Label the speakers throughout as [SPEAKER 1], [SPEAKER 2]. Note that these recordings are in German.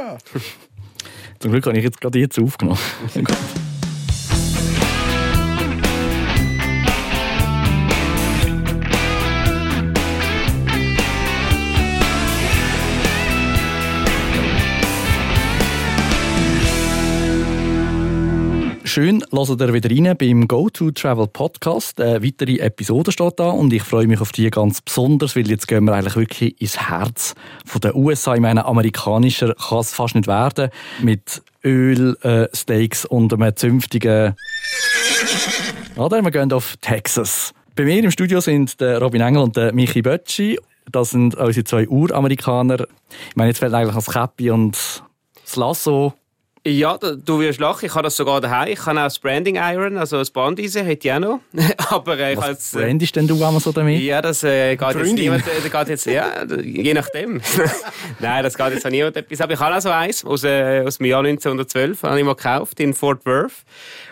[SPEAKER 1] Zum Glück habe ich jetzt gerade jetzt aufgenommen. Schön, lasst ihr wieder rein beim Go to Travel Podcast. Eine weitere Episode steht da und ich freue mich auf die ganz besonders, weil jetzt gehen wir eigentlich wirklich ins Herz von den USA. Ich meine, amerikanischer kann es fast nicht werden. Mit Öl, äh, Steaks und einem zünftigen... Oder? Wir gehen auf Texas. Bei mir im Studio sind der Robin Engel und der Michi Bötschi. Das sind unsere zwei Uramerikaner. Ich meine, jetzt fällt eigentlich das Käppi und das Lasso
[SPEAKER 2] ja, du wirst lachen. Ich habe das sogar daheim. Ich habe auch das Branding Iron, also das Bandeisen hätte ich auch noch. Aber äh, ich
[SPEAKER 1] Was
[SPEAKER 2] jetzt,
[SPEAKER 1] äh, brandest denn du einmal so damit?
[SPEAKER 2] Ja, das äh, geht jetzt niemand. Äh, geht jetzt, ja, je nachdem. Nein, das geht jetzt an niemand etwas. Aber ich habe auch so eins aus, äh, aus dem Jahr 1912, habe ich mal gekauft in Fort Worth.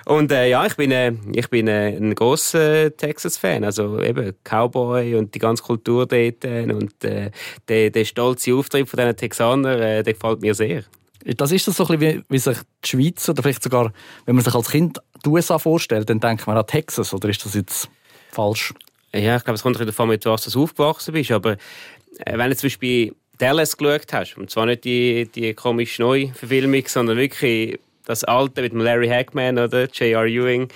[SPEAKER 2] Und äh, ja, ich bin, äh, ich bin äh, ein großer Texas-Fan. Also eben Cowboy und die ganze Kultur dort äh, und äh, der, der stolze Auftritt von diesen Texanern, äh, der gefällt mir sehr.
[SPEAKER 1] Das ist so ein bisschen wie, wie sich die Schweiz oder vielleicht sogar, wenn man sich als Kind die USA vorstellt, dann denkt man an Texas. Oder ist das jetzt falsch?
[SPEAKER 2] Ja, ich glaube, es kommt davon, mit was du aufgewachsen bist. Aber äh, wenn du zum Beispiel Dallas geschaut hast, und zwar nicht die, die komische Neuverfilmung, sondern wirklich das alte mit Larry Hackman oder J.R. Ewing,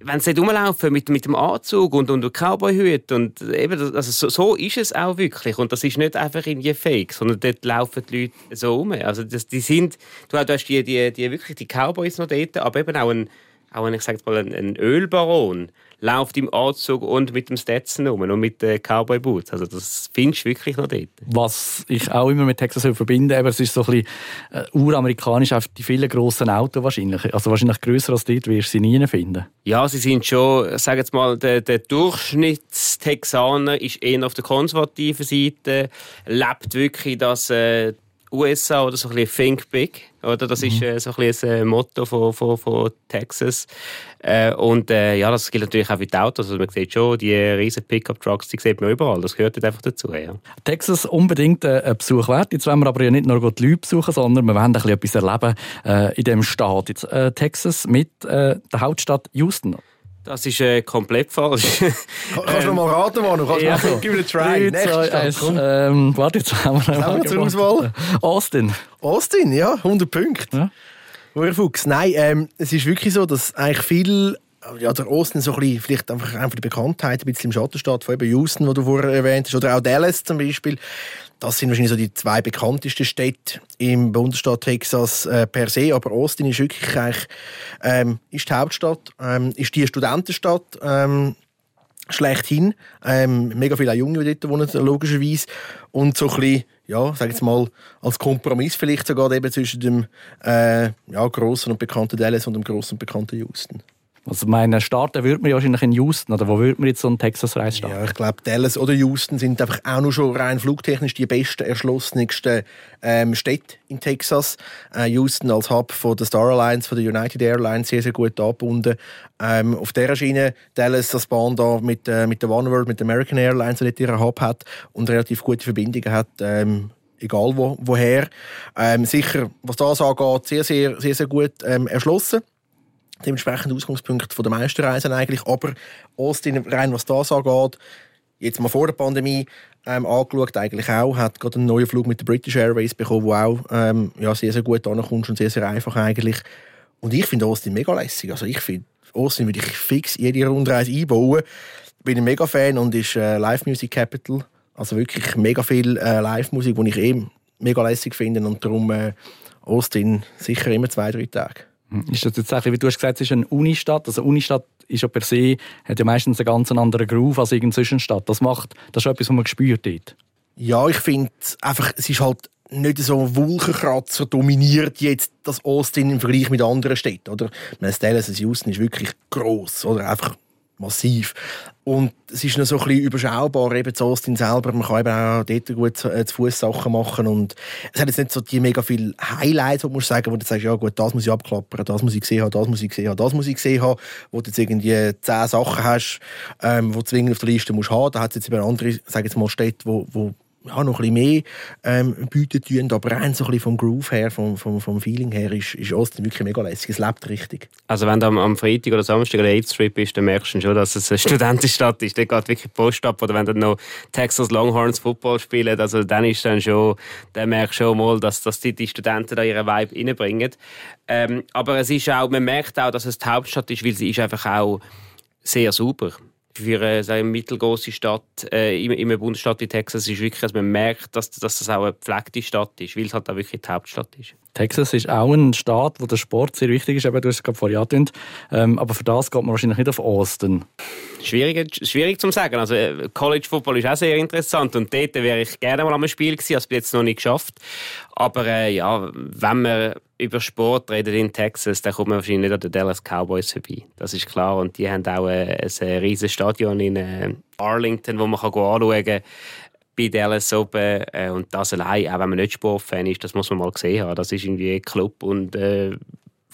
[SPEAKER 2] wenn sie rumlaufen mit, mit dem Anzug und, und Cowboyhut und eben, also so, so, ist es auch wirklich und das ist nicht einfach irgendwie fake, sondern dort laufen die Leute so rum. Also das, die sind, du hast die, die, die wirklich die Cowboys noch dort, aber eben auch ein, auch ein, ich sag mal, ein, ein Ölbaron läuft im Anzug und mit dem Stetson rum und mit den Cowboy Boots. Also das findest du wirklich noch dort.
[SPEAKER 1] Was ich auch immer mit Texas verbinde, aber es ist so ein bisschen äh, uramerikanisch auf die vielen grossen Autos wahrscheinlich. Also wahrscheinlich grösser als dort wirst du sie nie finden.
[SPEAKER 2] Ja, sie sind schon, sag jetzt mal, der, der Durchschnittstexaner ist eher auf der konservativen Seite, lebt wirklich das äh, USA oder so ein bisschen Think Big. Oder? Das mhm. ist äh, so ein bisschen ein Motto von, von, von Texas. Äh, und äh, ja, das gilt natürlich auch für die Autos. Also man sieht schon, die riesen Pickup-Trucks, die sieht man überall. Das gehört einfach dazu. Ja.
[SPEAKER 1] Texas unbedingt äh, ein Besuch wert. Jetzt wollen wir aber ja nicht nur die Leute besuchen, sondern wir wollen ein bisschen etwas erleben äh, in dem Staat. Jetzt, äh, Texas mit äh, der Hauptstadt Houston.
[SPEAKER 2] Das ist äh, komplett falsch.
[SPEAKER 3] Kannst du noch mal raten, Manu? Kannst ja. mal, gib mir einen Try.
[SPEAKER 1] Nächste Stadt, ähm, Warte, jetzt haben wir,
[SPEAKER 3] haben wir zur Auswahl.
[SPEAKER 1] Austin.
[SPEAKER 3] Austin, ja, 100 Punkte. Ja. Fuchs. Nein, ähm, es ist wirklich so, dass eigentlich viel ja, der Austin so ein bisschen, vielleicht einfach, einfach die Bekanntheit ein bisschen im Schatten steht, von eben Houston, wo du vorher erwähnt hast, oder auch Dallas zum Beispiel. Das sind wahrscheinlich so die zwei bekanntesten Städte im Bundesstaat Texas äh, per se. Aber Austin ist wirklich eigentlich, ähm, ist die Hauptstadt, ähm, ist die Studentenstadt. Ähm, schlechthin. Ähm, mega viele junge, die dort wohnen, logischerweise. Und so ein bisschen, ja, sag jetzt mal, als Kompromiss vielleicht sogar eben zwischen dem äh, ja, grossen und bekannten Dallas und dem grossen und bekannten Houston.
[SPEAKER 1] Also meine, starten würde man ja wahrscheinlich in Houston, oder wo würde man jetzt so einen Texas-Reise starten?
[SPEAKER 3] Ja, ich glaube, Dallas oder Houston sind einfach auch noch schon rein flugtechnisch die besten, erschlossensten ähm, Städte in Texas. Äh, Houston als Hub von der Star Alliance, von der United Airlines, sehr, sehr gut angebunden. Ähm, auf dieser Schiene Dallas das Bahn da mit, äh, mit der OneWorld, mit der American Airlines, die dort ihren Hub hat und relativ gute Verbindungen hat. Ähm, egal wo, woher. Ähm, sicher, was das angeht, sehr, sehr, sehr, sehr gut ähm, erschlossen dementsprechend Ausgangspunkt der meisten Reisen eigentlich. Aber Austin, rein was das angeht, jetzt mal vor der Pandemie ähm, angeschaut, eigentlich auch, hat gerade einen neuen Flug mit der British Airways bekommen, wo auch ähm, ja, sehr, sehr gut ankommt und sehr, sehr einfach eigentlich. Und ich finde Austin mega lässig. Also ich finde, Austin würde ich fix jede Rundreise einbauen. Bin ein mega Fan und ist äh, Live Music Capital. Also wirklich mega viel äh, Live-Musik, die ich eben mega lässig finde und darum äh, Austin sicher immer zwei, drei Tage.
[SPEAKER 1] Ist das jetzt wie du hast gesagt, es ist eine Unistadt. Also Unistadt ist ja per se, hat ja meistens einen ganz anderen Groove als irgendeine Zwischenstadt. Das macht, das ist etwas, was man spürt dort.
[SPEAKER 3] Ja, ich finde einfach, es ist halt nicht so ein Wolkenkratzer dominiert jetzt das Austin im Vergleich mit anderen Städten, oder? Das Dallas, Houston ist wirklich gross, oder? Einfach massiv. Und es ist noch so ein bisschen überschaubar, eben zu Austin selber. Man kann eben auch dort gut zu, äh, zu Fuß Sachen machen. Und es hat jetzt nicht so die mega viele Highlights, wo du sagen, wo du sagst, ja gut, das muss ich abklappern, das muss ich gesehen haben, das muss ich gesehen haben, das muss ich gesehen haben. Wo du jetzt irgendwie zehn Sachen hast, ähm, die du zwingend auf der Liste musst haben. Da hat es jetzt eben andere, sage jetzt mal, Städte, wo, wo ja, noch ein bisschen mehr ähm, bieten tun, aber rein so ein bisschen vom Groove her, vom, vom, vom Feeling her, ist, ist Austin wirklich mega lässig. Es lebt richtig.
[SPEAKER 2] Also wenn du am, am Freitag oder Samstag oder 8 Strip bist, dann merkst du schon, dass es eine Studentenstadt ist. Da geht wirklich Post ab. Oder wenn du noch Texas Longhorns Football spielen, also dann ist dann schon, dann merkst du schon mal, dass, dass die, die Studenten da ihren Vibe reinbringen. Ähm, aber es ist auch, man merkt auch, dass es die Hauptstadt ist, weil sie ist einfach auch sehr sauber für äh, eine mittelgroße Stadt äh, in, in einem Bundesstaat wie Texas ist wirklich, also man merkt, dass, dass das auch eine gepflegte Stadt ist, weil es halt auch wirklich die Hauptstadt ist.
[SPEAKER 1] Texas ist auch ein Staat, wo der Sport sehr wichtig ist, eben, du hast es gerade vorher angetönt. Ähm, aber für das geht man wahrscheinlich nicht auf Austin.
[SPEAKER 2] Schwierig, schwierig zu sagen. Also äh, College Football ist auch sehr interessant und dort wäre ich gerne mal am Spiel gewesen, das habe ich jetzt noch nicht geschafft. Aber äh, ja, wenn man über Sport redet in Texas, dann kommt man wahrscheinlich nicht an den Dallas Cowboys vorbei. Das ist klar. Und die haben auch ein, ein riesiges Stadion in äh, Arlington, wo man kann anschauen kann bei Dallas oben. Äh, und das allein, auch wenn man nicht Sportfan ist, das muss man mal gesehen haben. Das ist irgendwie ein Club und äh,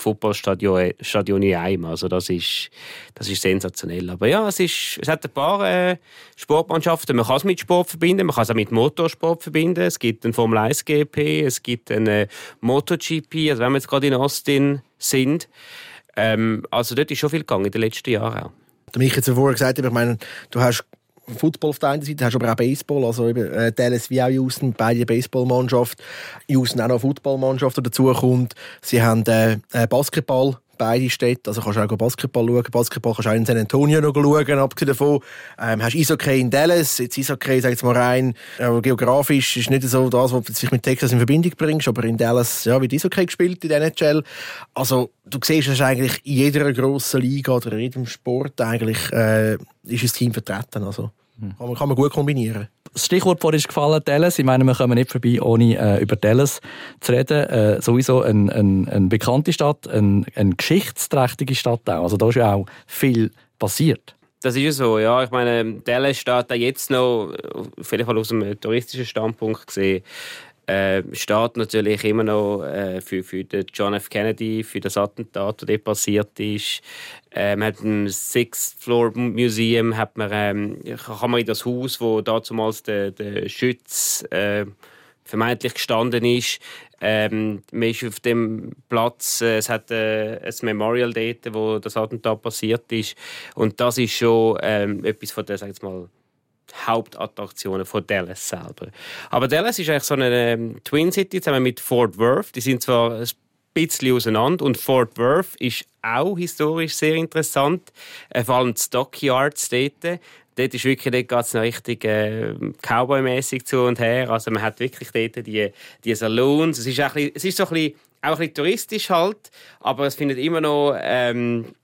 [SPEAKER 2] Fußballstadion Stadion in einem. Also das ist, das ist sensationell. Aber ja, es, ist, es hat ein paar äh, Sportmannschaften. Man kann es mit Sport verbinden, man kann es auch mit Motorsport verbinden. Es gibt einen Formel 1 GP, es gibt einen MotoGP, also wenn wir jetzt gerade in Austin sind. Ähm, also dort ist schon viel gegangen in den letzten Jahren auch.
[SPEAKER 3] Du mich jetzt vorher gesagt, ich meine, du hast Football auf der einen Seite, hast aber auch Baseball, also eben, äh, Dallas wie auch Houston, beide Baseballmannschaft, Houston auch noch Footballmannschaft, die dazu kommt. Sie haben äh, äh Basketball, beide Städte, also kannst du auch Basketball schauen. Basketball kannst du auch in San Antonio noch schauen, abgesehen davon. Ähm, hast Eishockey in Dallas, jetzt Eishockey, sag jetzt mal rein, äh, geografisch ist nicht so das, was du sich mit Texas in Verbindung bringst, aber in Dallas, ja, wird Eishockey gespielt in der NHL. Also, du siehst es eigentlich in jeder grossen Liga oder in jedem Sport eigentlich, äh, ist ein Team vertreten, also. Kann man, kann man gut kombinieren.
[SPEAKER 1] Das Stichwort vorhin ist gefallen, Dallas. Ich meine, wir kommen nicht vorbei, ohne äh, über Dallas zu reden. Äh, sowieso eine ein, ein bekannte Stadt, eine ein geschichtsträchtige Stadt auch. Also da ist ja auch viel passiert.
[SPEAKER 2] Das ist ja so, ja. Ich meine, Dallas steht da jetzt noch, auf jeden Fall aus einem touristischen Standpunkt gesehen, äh, steht natürlich immer noch äh, für, für den John F. Kennedy, für das Attentat, das dort passiert ist. Man hat im Sixth Floor Museum hat man, ähm, kann man in das Haus, wo damals der, der Schütz äh, vermeintlich gestanden ist, ähm, man ist auf dem Platz, äh, es hat äh, ein Memorial dort, wo das Attentat passiert ist. Und das ist schon ähm, etwas von der, sag ich mal, Hauptattraktionen von Dallas selber. Aber Dallas ist eigentlich so eine ähm, Twin City zusammen mit Fort Worth. Die sind zwar ein bisschen auseinander und Fort Worth ist auch historisch sehr interessant, äh, vor allem die Stockyards dort. Dort ist wirklich, dort geht es noch richtig äh, Cowboy-mäßig zu und her. Also man hat wirklich dort die, die Saloons. Es ist, ein bisschen, es ist so ein bisschen, auch ein bisschen touristisch halt, aber es findet immer noch ähm,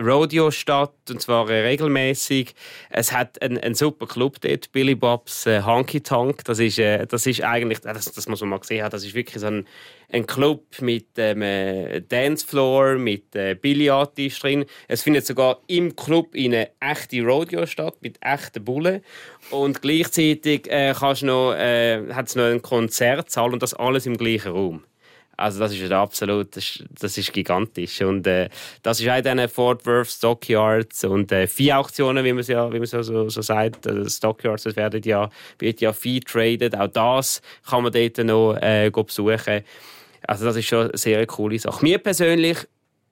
[SPEAKER 2] Rodeo statt, und zwar äh, regelmäßig. Es hat einen, einen, super Club dort, Billy Bobs äh, Honky Tonk. Das ist, äh, das ist eigentlich, das, das muss man mal gesehen haben, das ist wirklich so ein, ein Club mit ähm, äh, Dancefloor, mit äh, Billardtisch drin. Es findet sogar im Club eine echte Rodeo statt, mit echten Bullen. Und gleichzeitig äh, äh, hat es noch einen Konzertsaal und das alles im gleichen Raum. Also das ist absolut, das ist, das ist gigantisch und äh, das ist auch in Fort Worth Stockyards und äh, Vieh-Auktionen, wie man es ja, wie man so, so, so sagt, äh, Stockyards, werden ja, wird ja Vieh traded, auch das kann man dort noch äh, besuchen. Also das ist schon eine sehr coole Sache. Mir persönlich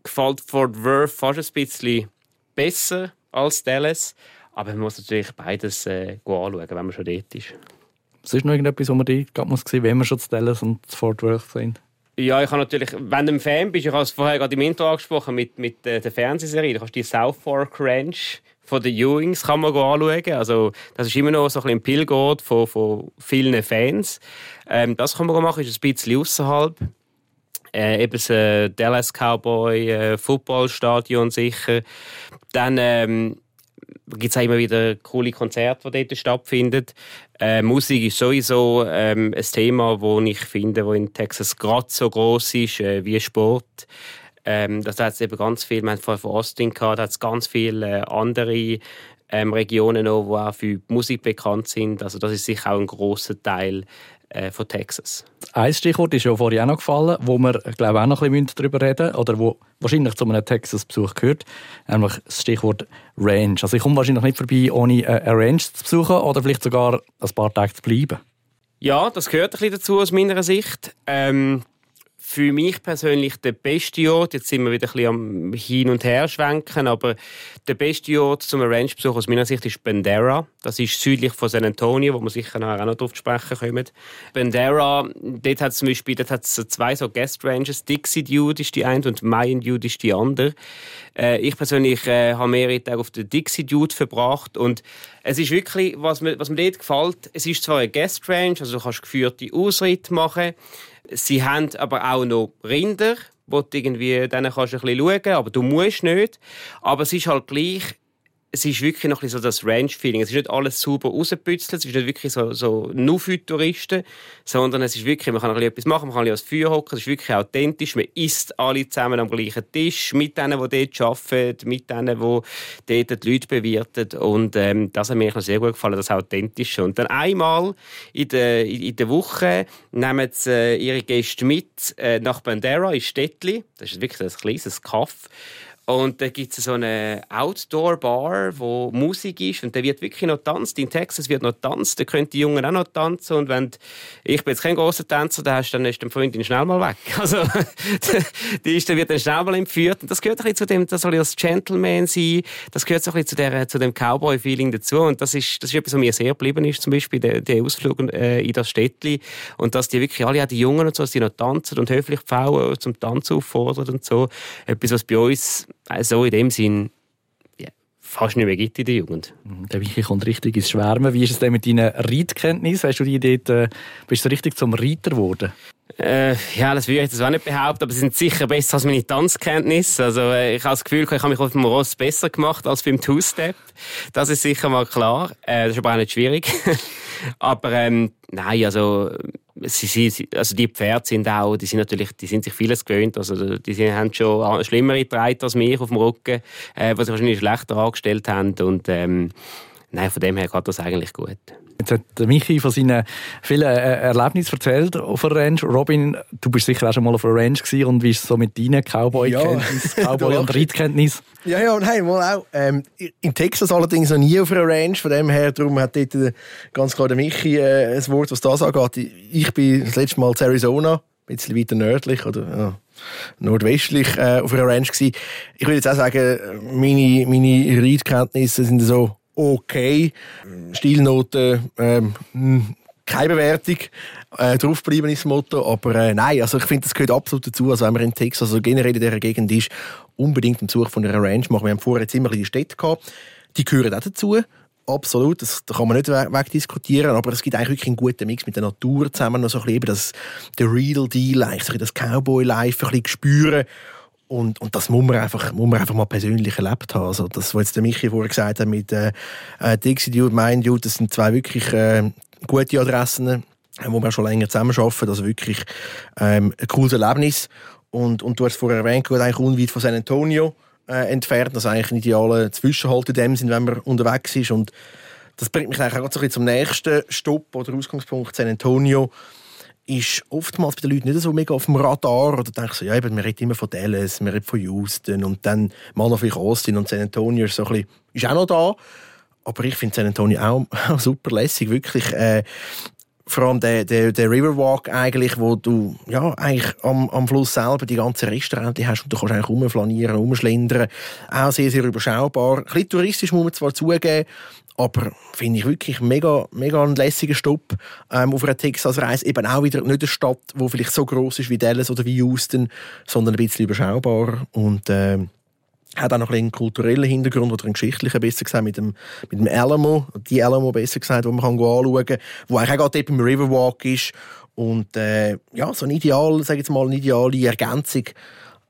[SPEAKER 2] gefällt Fort Worth fast ein bisschen besser als Dallas, aber man muss natürlich beides äh, anschauen, wenn man schon dort ist.
[SPEAKER 1] Was ist noch irgendetwas, wo man dort muss sehen, wenn wir schon zu Dallas und zu Fort Worth sind?
[SPEAKER 2] Ja, ich habe natürlich, wenn du ein Fan bist, ich habe es vorher gerade im Intro angesprochen mit, mit äh, der Fernsehserie, du kannst die South Fork Ranch von den Ewings kann man anschauen. Also, das ist immer noch so ein, ein von, von vielen Fans. Ähm, das kann man machen, ist ein bisschen außerhalb. Äh, eben das äh, Dallas Cowboy äh, Footballstadion sicher. Dann ähm, gibt es auch immer wieder coole Konzerte, die dort stattfinden. Äh, Musik ist sowieso ähm, ein Thema, das ich finde, wo in Texas gerade so groß ist äh, wie Sport. Ähm, das hat eben ganz viel, haben vorher von Austin gehabt, da hat es ganz viele äh, andere ähm, Regionen noch, die auch für Musik bekannt sind. Also das ist sicher auch ein großer Teil von Texas.
[SPEAKER 1] Ein Stichwort ist ja vorhin auch noch gefallen, wo wir glaube auch noch ein bisschen darüber reden oder wo wahrscheinlich zu einem Texas-Besuch gehört, nämlich das Stichwort Range. Also ich komme wahrscheinlich nicht vorbei, ohne eine Range zu besuchen oder vielleicht sogar ein paar Tage zu bleiben.
[SPEAKER 2] Ja, das gehört ein bisschen dazu aus meiner Sicht. Ähm, für mich persönlich der beste Ort, jetzt sind wir wieder ein bisschen am Hin- und Her schwenken, aber der beste Ort zum Ranch-Besuch aus meiner Sicht ist Bandera. Das ist südlich von San Antonio, wo wir sicher nachher auch noch drauf sprechen kommen. Bandera, dort hat es zum Beispiel dort hat's zwei so Guest-Ranges. Dixie Dude ist die eine und Mayan Dude ist die andere. Äh, ich persönlich äh, habe mehrere Tage auf der Dixie Dude verbracht und es ist wirklich, was mir, was mir dort gefällt, es ist zwar ein Guest-Range, also du kannst geführte Ausritte machen, Sie haben aber auch noch Rinder, wo du irgendwie, denen kannst du ein bisschen schauen, aber du musst nicht. Aber es ist halt gleich es ist wirklich noch so das Ranch-Feeling. Es ist nicht alles sauber rausgebützelt, es ist nicht wirklich so, so nur für Touristen, sondern es ist wirklich, man kann ein etwas machen, man kann als Feuer hocken, es ist wirklich authentisch, man isst alle zusammen am gleichen Tisch, mit denen, die dort arbeiten, mit denen, die dort die Leute bewirten und ähm, das hat mir sehr gut gefallen, das Authentische. Und dann einmal in der, in der Woche nehmen sie äh, ihre Gäste mit äh, nach Bandera in Städtli, das ist wirklich ein kleines Kaff und da gibt es so eine Outdoor-Bar, wo Musik ist und da wird wirklich noch tanzt. In Texas wird noch tanzt, da können die Jungen auch noch tanzen. Und wenn ich bin jetzt kein großer Tänzer, dann, hast, dann ist die Freundin schnell mal weg. Also die ist, wird dann schnell mal entführt. Und das gehört ein bisschen zu dem, das soll als Gentleman sein. Das gehört so ein bisschen zu, der, zu dem Cowboy-Feeling dazu. Und das ist, das ist etwas, was mir sehr geblieben ist, zum Beispiel der, der Ausflug äh, in das Städtli. Und dass die wirklich alle, auch die Jungen und so, dass die noch tanzen und höflich die Frauen zum Tanzen auffordern und so. Etwas, was bei uns also in dem Sinn ja, fast nicht mehr gibt in der Jugend.
[SPEAKER 1] Mhm, der Michi kommt richtig ins Schwärmen. Wie ist es denn mit deinen Reitkenntnissen? Hast du die dort, äh, bist du richtig zum Reiter geworden?
[SPEAKER 2] Äh, ja, das würde ich jetzt auch nicht behaupten, aber sie sind sicher besser als meine Tanzkenntnisse. Also, äh, ich habe das Gefühl, ich habe mich auf dem Ross besser gemacht als beim Two-Step. Das ist sicher mal klar. Äh, das ist aber auch nicht schwierig. aber ähm, nein, also sie, sie, also die Pferde sind auch, die sind natürlich, die sind sich vieles gewöhnt. Also die sind, haben schon schlimmere Treiter als mich auf dem Rücken, äh, was sie wahrscheinlich schlechter angestellt haben. Und ähm, nein, von dem her geht das eigentlich gut.
[SPEAKER 1] Jetzt hat Michi von seinen vielen äh, Erlebnissen erzählt auf der Ranch. Robin, du bist sicher auch schon mal auf einer Ranch gewesen und wie ist es so mit deinen Cowboy-Kenntnissen, ja. Cowboy- und Reitkenntnissen?
[SPEAKER 3] Ja, ja, nein, mal auch. Ähm, in Texas allerdings noch nie auf einer Ranch, von dem her, darum hat dort äh, ganz klar der Michi äh, ein Wort, was das angeht. Ich bin das letzte Mal in Arizona, ein bisschen weiter nördlich oder ja, nordwestlich äh, auf einer Ranch gewesen. Ich würde jetzt auch sagen, meine, meine Reitkenntnisse sind so okay. Stilnoten, ähm, hm, keine Bewertung. Äh, draufbleiben ist das Motto. Aber äh, nein, also ich finde, das gehört absolut dazu. Also wenn man in Texas, also generell in dieser Gegend ist, unbedingt im Besuch von einer Ranch machen. Wir haben vorher jetzt immer die Städte gehabt. Die gehören auch dazu. Absolut, das, da kann man nicht wegdiskutieren, aber es gibt eigentlich wirklich einen guten Mix mit der Natur zusammen, noch so ein bisschen das, der Real Deal, eigentlich so das Cowboy-Life ein bisschen spüren und, und das muss man, einfach, muss man einfach mal persönlich erlebt haben. Also das, was jetzt der Michi vorher gesagt hat mit äh, äh Dixie Dude, Mind Dude, das sind zwei wirklich äh, gute Adressen, äh, wo wir schon länger zusammen arbeiten. Also wirklich ähm, ein cooles Erlebnis. Und, und du hast vorher erwähnt, gerade eigentlich unweit von San Antonio äh, entfernt. Das ist eigentlich ein idealer Zwischenhalt in dem Sinn, wenn man unterwegs ist. Und das bringt mich eigentlich auch so ein bisschen zum nächsten Stopp oder Ausgangspunkt San Antonio ist oftmals bei den Leuten nicht so mega auf dem Radar. Oder denkst so, ja, eben, wir reden immer von Dallas, wir reden von Houston und dann mal noch vielleicht Austin und San Antonio ist, so ein bisschen, ist auch noch da. Aber ich finde San Antonio auch super lässig, wirklich. Äh, vor allem der, der, der Riverwalk eigentlich, wo du ja, eigentlich am, am Fluss selber die ganzen Restaurants hast und du kannst eigentlich rumflanieren, rumschlendern. Auch sehr, sehr überschaubar. Ein bisschen touristisch muss man zwar zugeben, aber finde ich wirklich mega, mega ein lässiger Stopp ähm, auf einer Texas-Reise. Eben auch wieder nicht eine Stadt, die vielleicht so groß ist wie Dallas oder wie Houston, sondern ein bisschen überschaubar. Und äh, hat auch noch einen kulturellen Hintergrund oder einen geschichtlichen, besser gesagt, mit dem, mit dem Alamo, die Alamo besser gesagt, wo man kann anschauen kann, wo eigentlich auch dort beim Riverwalk ist. Und äh, ja, so ein Ideal, sage jetzt mal, eine ideale Ergänzung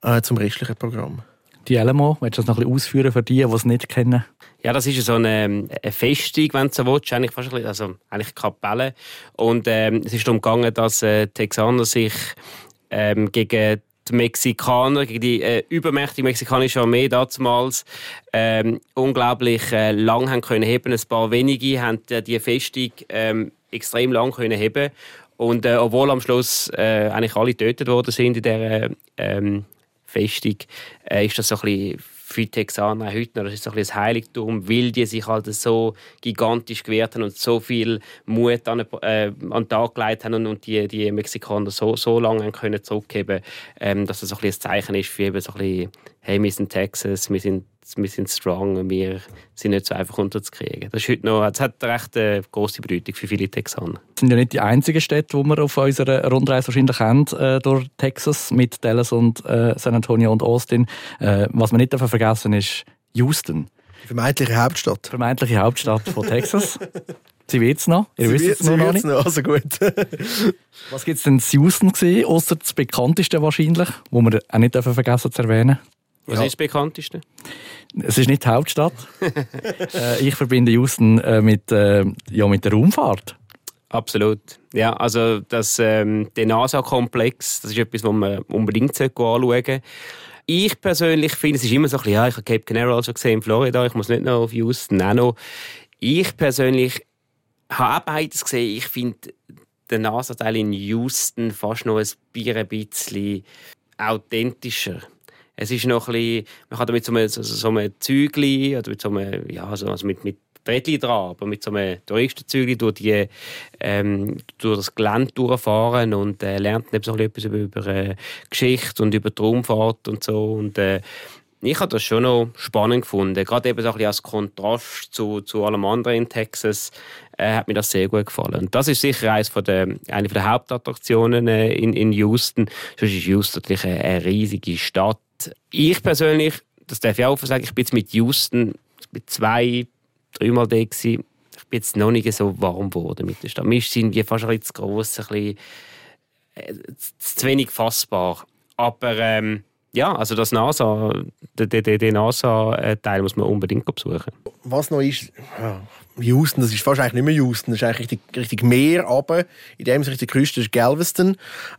[SPEAKER 3] äh, zum restlichen Programm.
[SPEAKER 1] Die Alamo, willst du das noch ein bisschen ausführen für die, die es nicht kennen?
[SPEAKER 2] Ja, das ist so eine, eine Festung, wenn du so willst, eigentlich fast ein bisschen, also eigentlich Kapelle. Und ähm, es ist darum gegangen, dass äh, Texaner sich ähm, gegen die Mexikaner, gegen die äh, übermächtige mexikanische Armee damals ähm, unglaublich äh, lang haben können heben. Ein paar wenige haben äh, die Festung ähm, extrem lang können heben. Und äh, obwohl am Schluss äh, eigentlich alle getötet worden sind in dieser ähm, Festung, äh, ist das so ein bisschen für die Texaner heute noch, das ist so ein, ein Heiligtum, weil die sich halt so gigantisch gewehrt haben und so viel Mut an, äh, an den Tag gelegt haben und, und die, die Mexikaner so, so lange können zurückgeben ähm, dass das so ein, ein Zeichen ist für eben so ein bisschen, hey, wir sind Texas, wir sind wir sind strong und wir sind nicht so einfach unterzukriegen. Das, ist heute noch, das hat eine recht äh, große Bedeutung für viele Texaner.
[SPEAKER 1] Das sind ja nicht die einzigen Städte, die wir auf unserer Rundreise wahrscheinlich haben, äh, durch Texas mit Dallas und äh, San Antonio und Austin. Äh, was man nicht vergessen ist Houston.
[SPEAKER 3] Die vermeintliche Hauptstadt. Die
[SPEAKER 1] vermeintliche Hauptstadt von Texas. Sie wird es noch.
[SPEAKER 3] Ihr wisst es noch, noch nicht. Noch, also gut.
[SPEAKER 1] Was gibt es denn in Houston gesehen, außer das bekannteste wahrscheinlich, wo wir auch nicht vergessen zu erwähnen?
[SPEAKER 2] Was ja. ist das bekannteste?
[SPEAKER 1] Es ist nicht die Hauptstadt. äh, ich verbinde Houston äh, mit, äh, ja, mit der Raumfahrt.
[SPEAKER 2] Absolut. Ja, also das, ähm, der NASA-Komplex, das ist etwas, was man unbedingt anschauen sollte. Ich persönlich finde, es ist immer so ein bisschen, ja, ich habe Cape Canaveral schon gesehen in Florida, ich muss nicht noch auf Houston, auch noch. Ich persönlich habe auch beides gesehen. Ich finde den NASA-Teil in Houston fast noch ein bisschen authentischer. Es ist noch ein bisschen, man kann damit so einem, so, so einem oder mit so einem, ja, so, also mit, mit Rädchen dran, aber mit so einem Touristenzügli durch, die, ähm, durch das Gelände durchfahren und äh, lernt dann so etwas über, über äh, Geschichte und über die Raumfahrt und so. Und, äh, ich habe das schon noch spannend gefunden. Gerade eben so ein als Kontrast zu, zu allem anderen in Texas äh, hat mir das sehr gut gefallen. Und das ist sicher eines von der, eine der Hauptattraktionen äh, in, in Houston. Sonst ist Houston natürlich eine, eine riesige Stadt ich persönlich, das darf ich auch sagen, ich bin jetzt mit Houston mit zwei, dreimal da gewesen. Ich bin jetzt noch nicht so warm geworden mit der Stadt. Mir sind die fast ein bisschen zu gross, ein bisschen äh, zu wenig fassbar. Aber ähm, ja, also das NASA, den, NASA-Teil muss man unbedingt besuchen.
[SPEAKER 3] Was noch ist, ja, Houston, das ist eigentlich nicht mehr Houston, das ist eigentlich richtig, richtig Meer, aber in dem Sinne die Küste ist Galveston.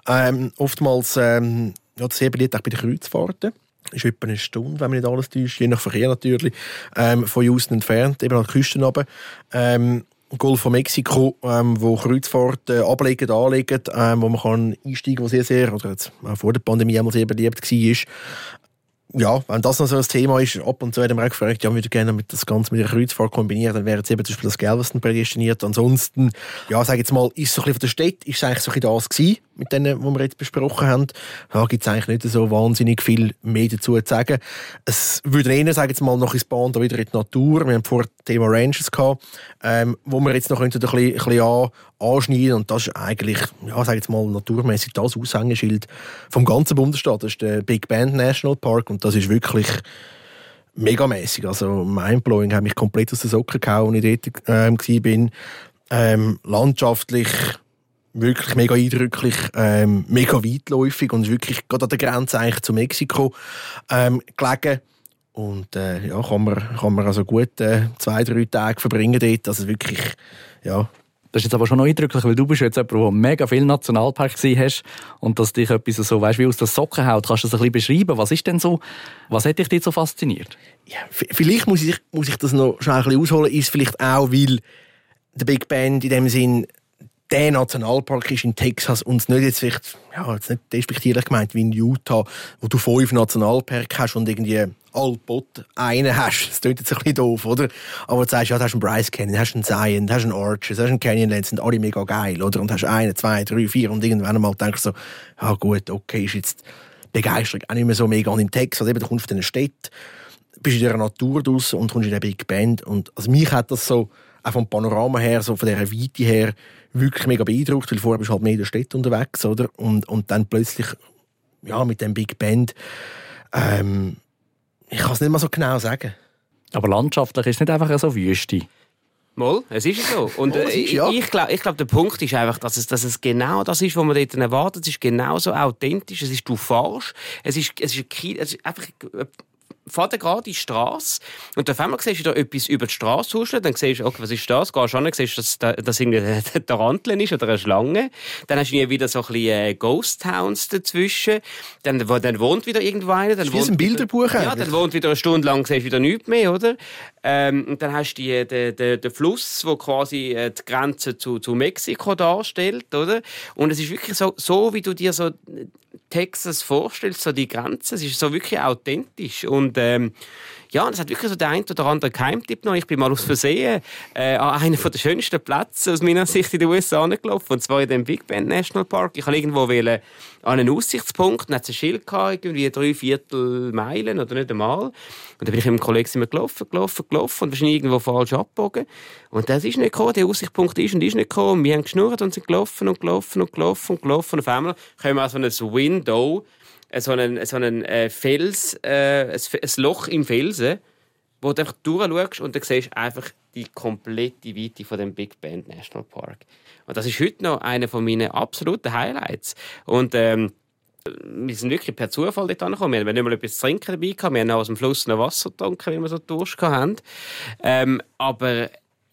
[SPEAKER 3] Ähm, oftmals ähm, ja, sehr beliebt auch bei den Kreuzfahrten. Ist etwa eine Stunde, wenn man nicht alles täuscht, je nach Verkehr natürlich, ähm, von Houston entfernt, eben an der Küste runter. Ähm, Golf von Mexiko, ähm, wo Kreuzfahrten äh, ablegen, anlegen, ähm, wo man kann einsteigen kann, was sehr, sehr, oder jetzt, äh, vor der Pandemie einmal sehr beliebt war ja, wenn das noch so ein Thema ist, ab und zu werden wir auch gefragt, ja, wir würden gerne mit das Ganze mit der Kreuzfahrt kombinieren, dann wäre jetzt eben zum Beispiel das Galveston prädestiniert. Ansonsten, ja, sage jetzt mal, ist so ein bisschen von der Stadt, ist es eigentlich so ein bisschen das gewesen, mit denen, die wir jetzt besprochen haben. Da gibt es eigentlich nicht so wahnsinnig viel mehr dazu zu sagen. Es würde eher, sage jetzt mal, noch ins Bahn da wieder in die Natur. Wir haben vorher das Thema Ranches gehabt, ähm, wo wir jetzt noch ein bisschen, ein bisschen an, anschneiden und das ist eigentlich, ja, sage jetzt mal, naturmäßig das Aushängeschild vom ganzen Bundesstaat. Das ist der Big Bend National Park und das ist wirklich megamäßig. Also mindblowing, hat mich komplett aus den Socken gehauen, als ich dort ähm, war. Ähm, landschaftlich wirklich mega eindrücklich, ähm, mega weitläufig und wirklich gerade an der Grenze eigentlich zu Mexiko ähm, gelegen. Und äh, ja, kann man, kann man also gut äh, zwei, drei Tage verbringen dort. Also wirklich, ja,
[SPEAKER 1] das ist jetzt aber schon noch eindrücklich, weil du bist jetzt jemand, der mega viel Nationalpark gesehen hast und dass dich etwas so, weißt, wie aus der Socken haut. Kannst du das ein bisschen beschreiben? Was ist denn so, was hat dich dort so fasziniert?
[SPEAKER 3] Ja, vielleicht muss ich, muss ich das noch schon ein bisschen ausholen, ist vielleicht auch, weil der Big Band in dem Sinn der Nationalpark ist in Texas und nicht jetzt vielleicht, ja, jetzt nicht despektierlich gemeint wie in Utah, wo du fünf Nationalparks hast und irgendwie Allpot einen hast. Das klingt jetzt ein bisschen doof, oder? Aber du sagst, ja, du hast einen Bryce Canyon, hast einen Zion, du hast einen Arches, du hast einen Canyonlands, sind alle mega geil, oder? Und hast einen, zwei, drei, vier und irgendwann einmal denkst du so, ja gut, okay, ist jetzt Begeisterung auch nicht mehr so mega. Und in Texas, eben, du kommst von diesen Städten, bist in der Natur draus und kommst in der Big Band und also mich hat das so, auch vom Panorama her, so von dieser Weite her, wirklich mega beeindruckt, weil vorher bist du halt mehr in der Stadt unterwegs, oder? Und, und dann plötzlich, ja, mit dem Big Band, ähm, ich kann es nicht mal so genau sagen.
[SPEAKER 1] Aber landschaftlich ist es nicht einfach so Wüste.
[SPEAKER 2] Mal, es ist so. Und äh, ja. ich glaube, ich glaub, der Punkt ist einfach, dass es, dass es genau das ist, was man dort erwartet. Es ist genauso authentisch. Es ist, du fahrst. Es ist, es ist, es ist einfach fährt gerade die Straße und auf einmal siehst du da etwas über die Straße huschen, dann siehst du, okay, was ist das? Gehst an, siehst, dass das irgendwie ein Taranteln ist oder eine Schlange. Dann hast du wieder so ein bisschen äh, Ghost Towns dazwischen. Dann, dann wohnt wieder irgendwo einer. Dann
[SPEAKER 3] wie ein Bilderbuch
[SPEAKER 2] Ja, dann wohnt wieder eine Stunde lang, siehst du wieder nichts mehr, oder? Ähm, und dann hast du die, den, den, den Fluss, der quasi äh, die Grenze zu, zu Mexiko darstellt, oder? Und es ist wirklich so, so wie du dir so Texas vorstellst, so die Grenze, es ist so wirklich authentisch und ähm, ja, das hat wirklich so der ein oder andere Geheimtipp noch. Ich bin mal aus Versehen äh, an einen der schönsten Plätze aus meiner Sicht in den USA angelaufen, und zwar in dem Big Bend National Park. Ich wollte irgendwo wählen, an einen Aussichtspunkt, dann hat es ein Schild gehabt, irgendwie drei Viertel Meilen oder nicht einmal. Und dann bin ich mit einem Kollegen immer gelaufen, gelaufen, gelaufen und wahrscheinlich irgendwo falsch abgebogen. Und das ist nicht gekommen, der Aussichtspunkt ist und ist nicht gekommen. Wir haben geschnurrt und sind gelaufen und gelaufen und gelaufen und gelaufen. Und auf einmal kommen wir an so ein Window äh, so einen, so einen äh, Fels, äh, ein, ein Loch im Felsen, wo du einfach durchschaust und dann siehst du einfach die komplette Weite von dem Big Bend National Park. Und das ist heute noch einer von meinen absoluten Highlights. Und ähm, wir sind wirklich per Zufall dort angekommen. Wir haben nicht mal etwas zu trinken dabei gehabt. Wir haben auch aus dem Fluss noch Wasser getrunken, weil wir so Durst hatten. Ähm, aber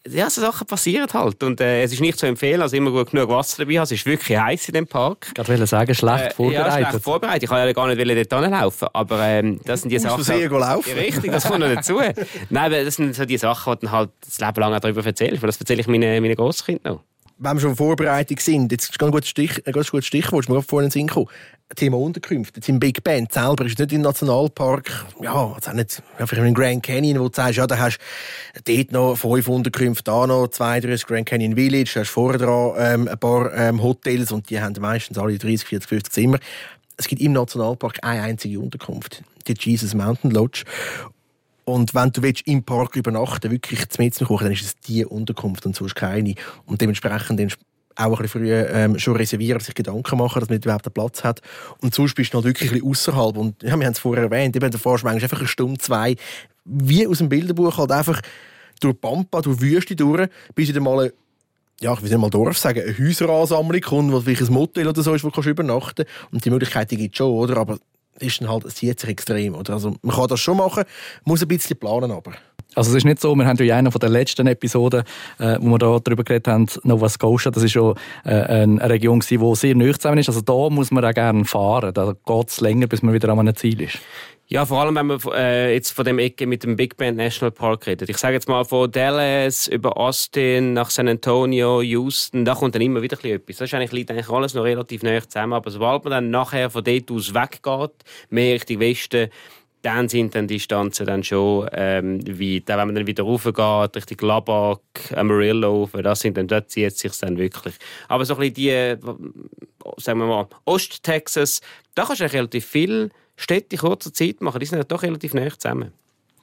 [SPEAKER 2] ja, so Sachen passieren halt. Und äh, es ist nicht zu empfehlen, also immer gut genug Wasser dabei haben. Es ist wirklich heiß in dem Park.
[SPEAKER 1] Ich wollte sagen, schlecht vorbereitet.
[SPEAKER 2] Äh, ja, schlecht vorbereitet. Ich kann ja gar nicht dort hinlaufen. Aber ähm, das sind die Sachen...
[SPEAKER 3] Du musst laufen.
[SPEAKER 2] Richtig, das kommt noch dazu. Nein, aber das sind so die Sachen, die du halt das Leben lang darüber erzählst. Das erzähle ich meinen meine Großkindern noch
[SPEAKER 3] wenn wir schon Vorbereitung sind, jetzt ist ein gutes, Stich, ein gutes Stichwort, mir vorhin in den Sinn Thema Unterkünfte. Jetzt im Big Band selber ist nicht im Nationalpark, ja, jetzt auch nicht, vielleicht im Grand Canyon, wo du sagst, ja, da hast du dort noch fünf Unterkünfte, da noch zwei, drei, Grand Canyon Village, da hast vorher ähm, ein paar ähm, Hotels und die haben meistens alle 30, 40, 50 Zimmer. Es gibt im Nationalpark eine einzige Unterkunft, die Jesus Mountain Lodge. Und wenn du willst, im Park übernachten wirklich zu mir kochen, dann ist es die Unterkunft und sonst keine. Und dementsprechend auch ein bisschen früher ähm, schon reservieren, sich Gedanken machen, dass man überhaupt einen Platz hat. Und sonst bist du halt wirklich ein außerhalb. Und ja, wir haben es vorher erwähnt, eben, da fährst du manchmal einfach eine Stunde, zwei, wie aus dem Bilderbuch halt einfach durch Pampa, durch Wüste durch, bis dann mal ja, ich will nicht mal Dorf sagen, eine Häuseransammlung kommt, wo vielleicht ein Motel oder so ist, wo du übernachten kannst. Und die Möglichkeit gibt es schon, oder? Aber ist dann halt, es zieht sich extrem. Oder? Also man kann das schon machen, muss ein bisschen planen aber.
[SPEAKER 1] Also es ist nicht so, wir haben ja in einer der letzten Episoden, äh, wo wir da darüber geredet haben, Nova Scotia, das ist schon äh, eine Region die sehr zusammen ist. Also da muss man auch gerne fahren. Da geht es länger, bis man wieder an einem Ziel ist.
[SPEAKER 2] Ja, vor allem, wenn man äh, jetzt von dem Ecke mit dem Big Bend National Park redet. Ich sage jetzt mal von Dallas über Austin nach San Antonio, Houston, da kommt dann immer wieder etwas. Das eigentlich, liegt eigentlich alles noch relativ nah zusammen. Aber sobald man dann nachher von dort aus weggeht, mehr Richtung Westen, dann sind dann die Distanzen dann schon ähm, weit. Auch wenn man dann wieder raufgeht, Richtung Labak, Amarillo, das sind dann, dort zieht es sich dann wirklich. Aber so ein bisschen die, sagen wir mal, Ost-Texas, da kannst du relativ viel Städte in kurzer Zeit machen. Die sind ja doch relativ nah zusammen.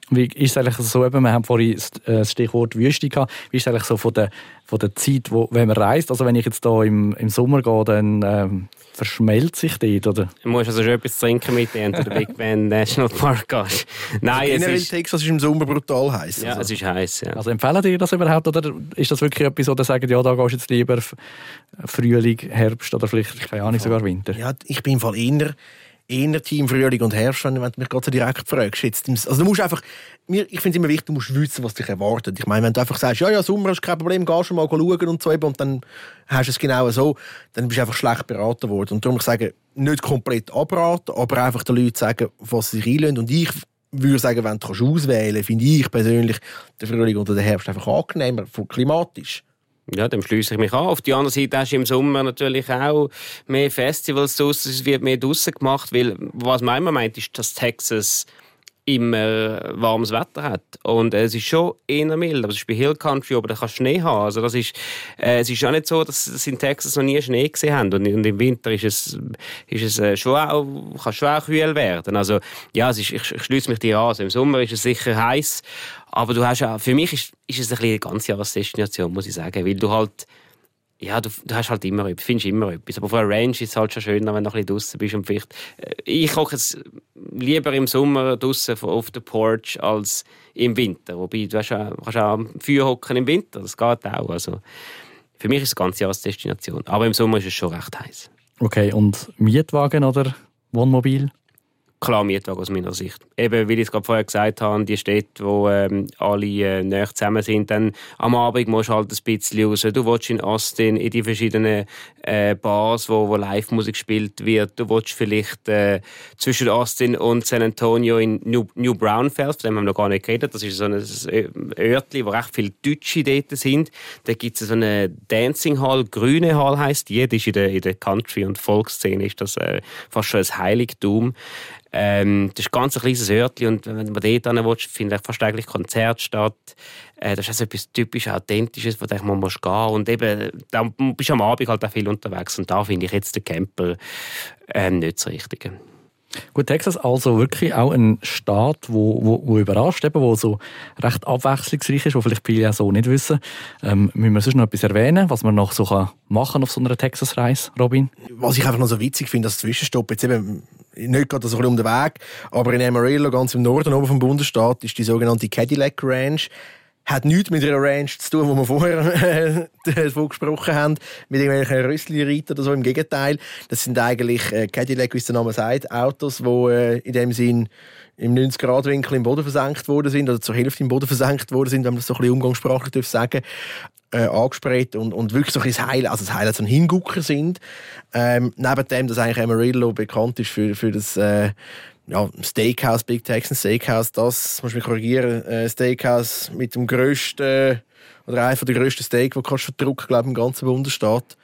[SPEAKER 1] Wie ist es eigentlich so, eben, wir haben vorhin äh, das Stichwort Wüste gehabt, wie ist es eigentlich so von der, von der Zeit, wo, wenn man reist? Also wenn ich jetzt hier im, im Sommer gehe, dann ähm, verschmelzt sich dort, oder?
[SPEAKER 2] Du musst also schon etwas trinken mit wenn du den Big Bend National Park gehst.
[SPEAKER 3] Nein, also es ist... Texas ist im Sommer brutal heiß.
[SPEAKER 2] Ja, also. es ist heiß, ja.
[SPEAKER 1] Also empfehlen dir das überhaupt, oder ist das wirklich etwas, wo du sagst, ja, da gehst du jetzt lieber Frühling, Herbst oder vielleicht, keine Ahnung, sogar Winter?
[SPEAKER 3] Ja, ich bin im Fall eher eher Team Frühling und Herbst, wenn du mich gerade so direkt fragst. Jetzt, also du musst einfach, ich finde es immer wichtig, du musst wissen, was dich erwartet. Ich meine, wenn du einfach sagst, ja, ja, Sommer ist kein Problem, gehst schon mal schauen und so, und dann hast du es genau so, dann bist du einfach schlecht beraten worden. Und darum ich sage, nicht komplett abraten, aber einfach den Leuten sagen, was sie sich einlösen. Und ich würde sagen, wenn du auswählen kannst, finde ich persönlich den Frühling oder den Herbst einfach angenehmer, klimatisch.
[SPEAKER 2] Ja, dem schließe ich mich an. Auf der anderen Seite hast du im Sommer natürlich auch mehr Festivals draussen, es wird mehr draussen gemacht, weil was man immer meint, ist, dass Texas immer warmes Wetter hat. Und äh, es ist schon eher mild. Aber es ist bei Hill Country, aber da kannst du Schnee haben. Also das ist, äh, es ist auch nicht so, dass sie in Texas noch nie Schnee gesehen haben. Und, und im Winter ist es, ist es äh, schon auch, kann schon auch kühl werden. Also ja, es ist, ich, ich schließe mich dir an. Also im Sommer ist es sicher heiß. Aber du hast auch, für mich ist, ist es ein eine ganze Jahresdestination, muss ich sagen. Weil du halt, ja, du, du hast halt immer etwas, findest immer etwas. Aber auf einer Range ist es halt schon schöner, wenn du ein draußen bist. Und vielleicht, äh, ich koche es lieber im Sommer draußen auf der Porch als im Winter. Wobei, du hast auch, kannst auch am Feuer hocken im Winter, das geht auch. Also, für mich ist es eine ganze Jahresdestination. Aber im Sommer ist es schon recht heiß.
[SPEAKER 1] Okay, und Mietwagen oder Wohnmobil?
[SPEAKER 2] Klar Mietwagen aus meiner Sicht. Eben, wie ich es gerade vorher gesagt habe, die Städte, wo ähm, alle äh, näher zusammen sind, dann am Abend musst du halt ein bisschen raus. Du willst in Austin in die verschiedenen äh, Bars, wo, wo Live-Musik gespielt wird. Du willst vielleicht äh, zwischen Austin und San Antonio in New, New Braunfels, von dem haben wir noch gar nicht geredet. Das ist so ein Örtchen, wo recht viele Deutsche dort sind. Da gibt es so eine Dancing Hall, Grüne Hall heisst. Die ist in der, in der Country- und Volksszene ist das äh, fast schon ein Heiligtum. Ähm, das ist ganz ein kleines Örtchen und wenn man dort hin will, findet fast eigentlich Konzert statt. Äh, das ist also etwas typisch Authentisches, wo man muss gehen und eben, da bist du am Abend halt auch viel unterwegs und da finde ich jetzt den Camper äh, nicht so richtig.
[SPEAKER 1] Gut, Texas also wirklich auch ein Staat, wo, wo, wo überrascht, eben, wo so recht abwechslungsreich ist, wo vielleicht viele ja so nicht wissen. Ähm, müssen wir sonst noch etwas erwähnen, was man noch so kann machen auf so einer Texas-Reise, Robin?
[SPEAKER 3] Was ich einfach noch so witzig finde, dass Zwischenstopp jetzt eben nicht gerade so um den Weg, aber in Amarillo, ganz im Norden oben vom Bundesstaat, ist die sogenannte Cadillac Ranch hat nichts mit einer Ranch zu tun, wo wir vorher davon gesprochen haben, mit irgendwelchen Rössli-Reiter oder so. Im Gegenteil, das sind eigentlich äh, Cadillac, wie es der Name sagt, Autos, die äh, in dem Sinn im 90-Grad-Winkel im Boden versenkt worden sind, oder zur Hälfte im Boden versenkt worden sind, wenn man das so ein bisschen umgangssprachlich darf sagen äh, angesprayt und, und wirklich so ein bisschen Highlight, also das Highlight so ein Hingucker sind. Ähm, neben dem, dass eigentlich Amarillo bekannt ist für, für das äh, ja, Steakhouse, Big Texan Steakhouse, das, muss mich korrigieren, äh, Steakhouse mit dem grössten, oder einer der grössten Steak, die kannst du verdrucken, glaube ich, im ganzen Bundesstaat.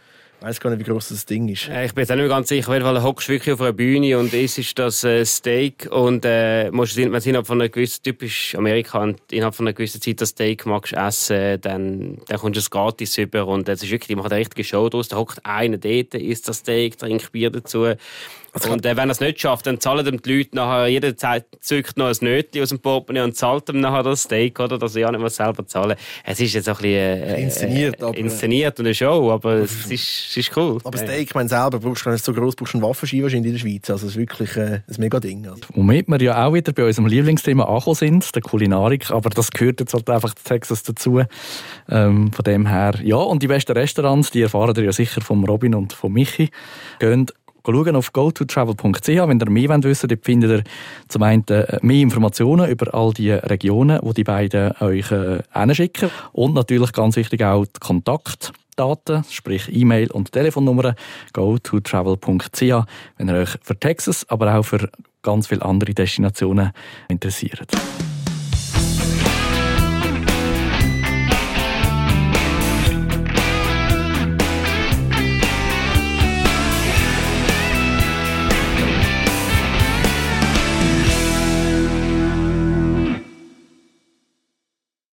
[SPEAKER 3] Ich weiß gar nicht, wie groß das Ding ist.
[SPEAKER 2] Äh, ich bin jetzt nicht mehr ganz sicher. Auf jeden Fall hockst wirklich auf einer Bühne und isst ist das äh, Steak und äh, musst, wenn du innerhalb von einer gewissen, typisch Amerika, innerhalb von einer gewissen Zeit das Steak magst essen, dann, dann kommst du es gratis über und es ist wirklich, die machen eine richtige Show draus. Da hockt einer dort, isst das Steak, trinkt Bier dazu und äh, wenn er es nicht schafft, dann zahlen ihm die Leute nachher, jeder zückt noch ein Nötchen aus dem Portemonnaie und zahlt ihm nachher das Steak, oder, dass er ja nicht mehr selber zahlen Es ist jetzt ein bisschen äh,
[SPEAKER 3] inszeniert, äh, aber,
[SPEAKER 2] inszeniert und eine Show, aber es ist, es ist cool.
[SPEAKER 3] Aber Steak, ich meine, selber brauchst du nicht so groß, brauchst du einen Waffenschein wahrscheinlich in der Schweiz. Also es ist wirklich äh, ein mega Ding. Also.
[SPEAKER 1] Womit wir ja auch wieder bei unserem Lieblingsthema angekommen sind, der Kulinarik, aber das gehört jetzt halt einfach zu Texas dazu. Ähm, von dem her, ja, und die besten Restaurants, die erfahren ihr ja sicher von Robin und von Michi. Gehen schauen auf gototravel.ch. Wenn ihr mehr wissen wollt, dort findet ihr zum einen äh, mehr Informationen über all die Regionen, wo die beiden euch äh. Und natürlich ganz wichtig auch die Kontaktdaten, sprich E-Mail und Telefonnummer gototravel.ch, wenn ihr euch für Texas, aber auch für ganz viele andere Destinationen interessiert.